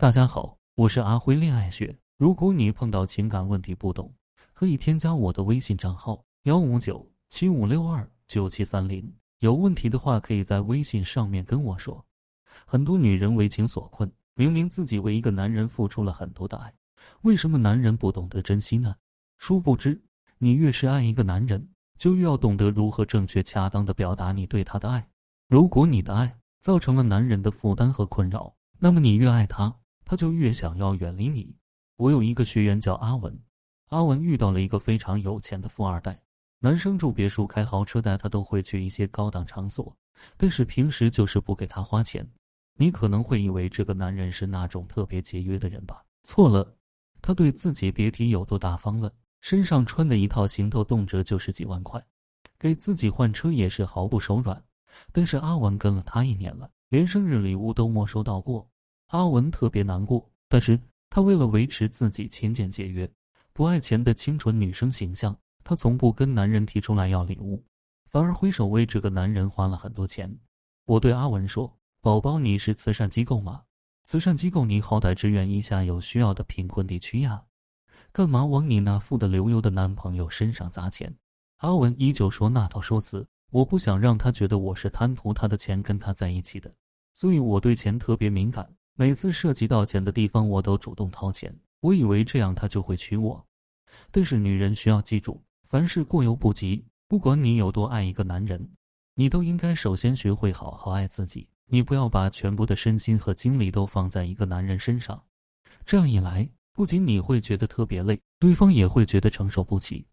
大家好，我是阿辉恋爱学。如果你碰到情感问题不懂，可以添加我的微信账号幺五九七五六二九七三零。有问题的话，可以在微信上面跟我说。很多女人为情所困，明明自己为一个男人付出了很多的爱，为什么男人不懂得珍惜呢？殊不知，你越是爱一个男人，就越要懂得如何正确恰当的表达你对他的爱。如果你的爱造成了男人的负担和困扰，那么你越爱他，他就越想要远离你。我有一个学员叫阿文，阿文遇到了一个非常有钱的富二代。男生住别墅、开豪车，带他都会去一些高档场所，但是平时就是不给他花钱。你可能会以为这个男人是那种特别节约的人吧？错了，他对自己别提有多大方了。身上穿的一套行头动辄就是几万块，给自己换车也是毫不手软。但是阿文跟了他一年了，连生日礼物都没收到过。阿文特别难过，但是他为了维持自己勤俭节约、不爱钱的清纯女生形象。她从不跟男人提出来要礼物，反而挥手为这个男人花了很多钱。我对阿文说：“宝宝，你是慈善机构吗？慈善机构，你好歹支援一下有需要的贫困地区呀，干嘛往你那富得流油的男朋友身上砸钱？”阿文依旧说那套说辞。我不想让他觉得我是贪图他的钱跟他在一起的，所以我对钱特别敏感。每次涉及到钱的地方，我都主动掏钱。我以为这样他就会娶我，但是女人需要记住。凡事过犹不及，不管你有多爱一个男人，你都应该首先学会好好爱自己。你不要把全部的身心和精力都放在一个男人身上，这样一来，不仅你会觉得特别累，对方也会觉得承受不起。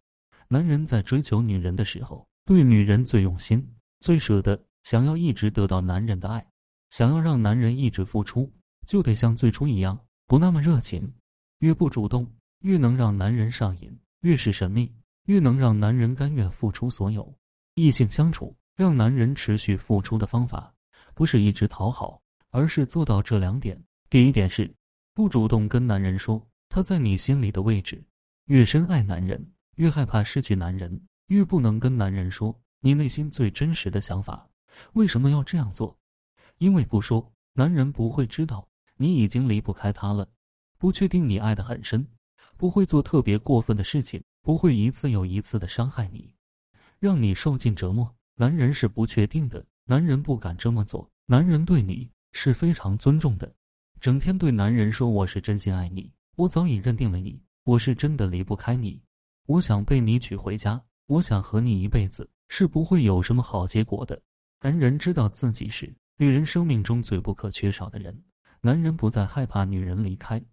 男人在追求女人的时候，对女人最用心、最舍得，想要一直得到男人的爱，想要让男人一直付出，就得像最初一样，不那么热情。越不主动，越能让男人上瘾；越是神秘。越能让男人甘愿付出所有，异性相处让男人持续付出的方法，不是一直讨好，而是做到这两点。第一点是，不主动跟男人说他在你心里的位置。越深爱男人，越害怕失去男人，越不能跟男人说你内心最真实的想法。为什么要这样做？因为不说，男人不会知道你已经离不开他了，不确定你爱得很深，不会做特别过分的事情。不会一次又一次的伤害你，让你受尽折磨。男人是不确定的，男人不敢这么做。男人对你是非常尊重的，整天对男人说：“我是真心爱你，我早已认定了你，我是真的离不开你，我想被你娶回家，我想和你一辈子。”是不会有什么好结果的。男人知道自己是女人生命中最不可缺少的人，男人不再害怕女人离开，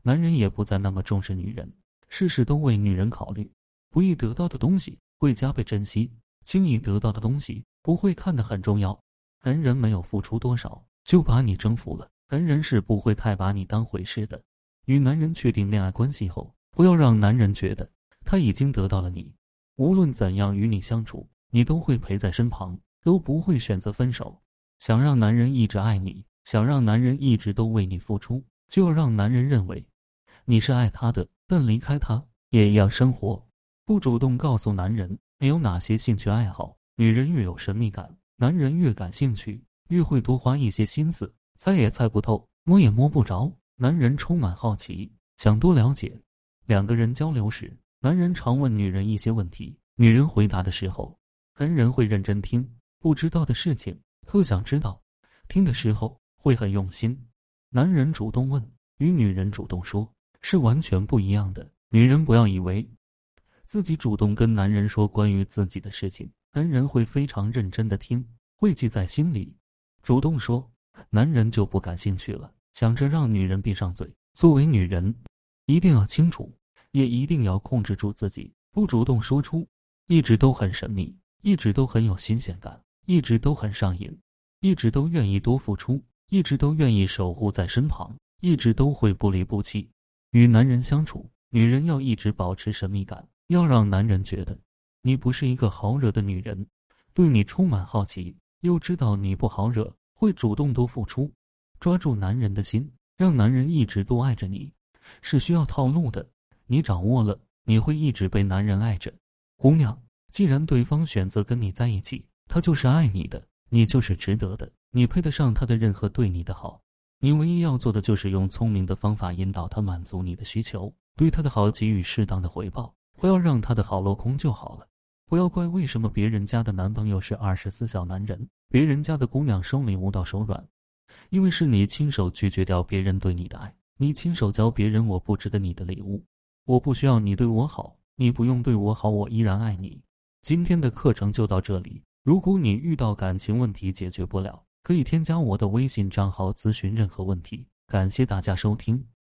男人也不再那么重视女人。事事都为女人考虑，不易得到的东西会加倍珍惜，轻易得到的东西不会看得很重要。男人没有付出多少就把你征服了，男人是不会太把你当回事的。与男人确定恋爱关系后，不要让男人觉得他已经得到了你，无论怎样与你相处，你都会陪在身旁，都不会选择分手。想让男人一直爱你，想让男人一直都为你付出，就要让男人认为你是爱他的。但离开他也一样生活，不主动告诉男人你有哪些兴趣爱好。女人越有神秘感，男人越感兴趣，越会多花一些心思，猜也猜不透，摸也摸不着。男人充满好奇，想多了解。两个人交流时，男人常问女人一些问题，女人回答的时候，男人会认真听。不知道的事情特想知道，听的时候会很用心。男人主动问，与女人主动说。是完全不一样的。女人不要以为自己主动跟男人说关于自己的事情，男人会非常认真的听，会记在心里。主动说，男人就不感兴趣了，想着让女人闭上嘴。作为女人，一定要清楚，也一定要控制住自己，不主动说出，一直都很神秘，一直都很有新鲜感，一直都很上瘾，一直都愿意多付出，一直都愿意守护在身旁，一直都会不离不弃。与男人相处，女人要一直保持神秘感，要让男人觉得你不是一个好惹的女人，对你充满好奇，又知道你不好惹，会主动多付出，抓住男人的心，让男人一直都爱着你，是需要套路的。你掌握了，你会一直被男人爱着。姑娘，既然对方选择跟你在一起，他就是爱你的，你就是值得的，你配得上他的任何对你的好。你唯一要做的就是用聪明的方法引导他满足你的需求，对他的好给予适当的回报，不要让他的好落空就好了。不要怪为什么别人家的男朋友是二十四小男人，别人家的姑娘收礼物到手软，因为是你亲手拒绝掉别人对你的爱，你亲手教别人我不值得你的礼物，我不需要你对我好，你不用对我好，我依然爱你。今天的课程就到这里，如果你遇到感情问题解决不了，可以添加我的微信账号咨询任何问题。感谢大家收听。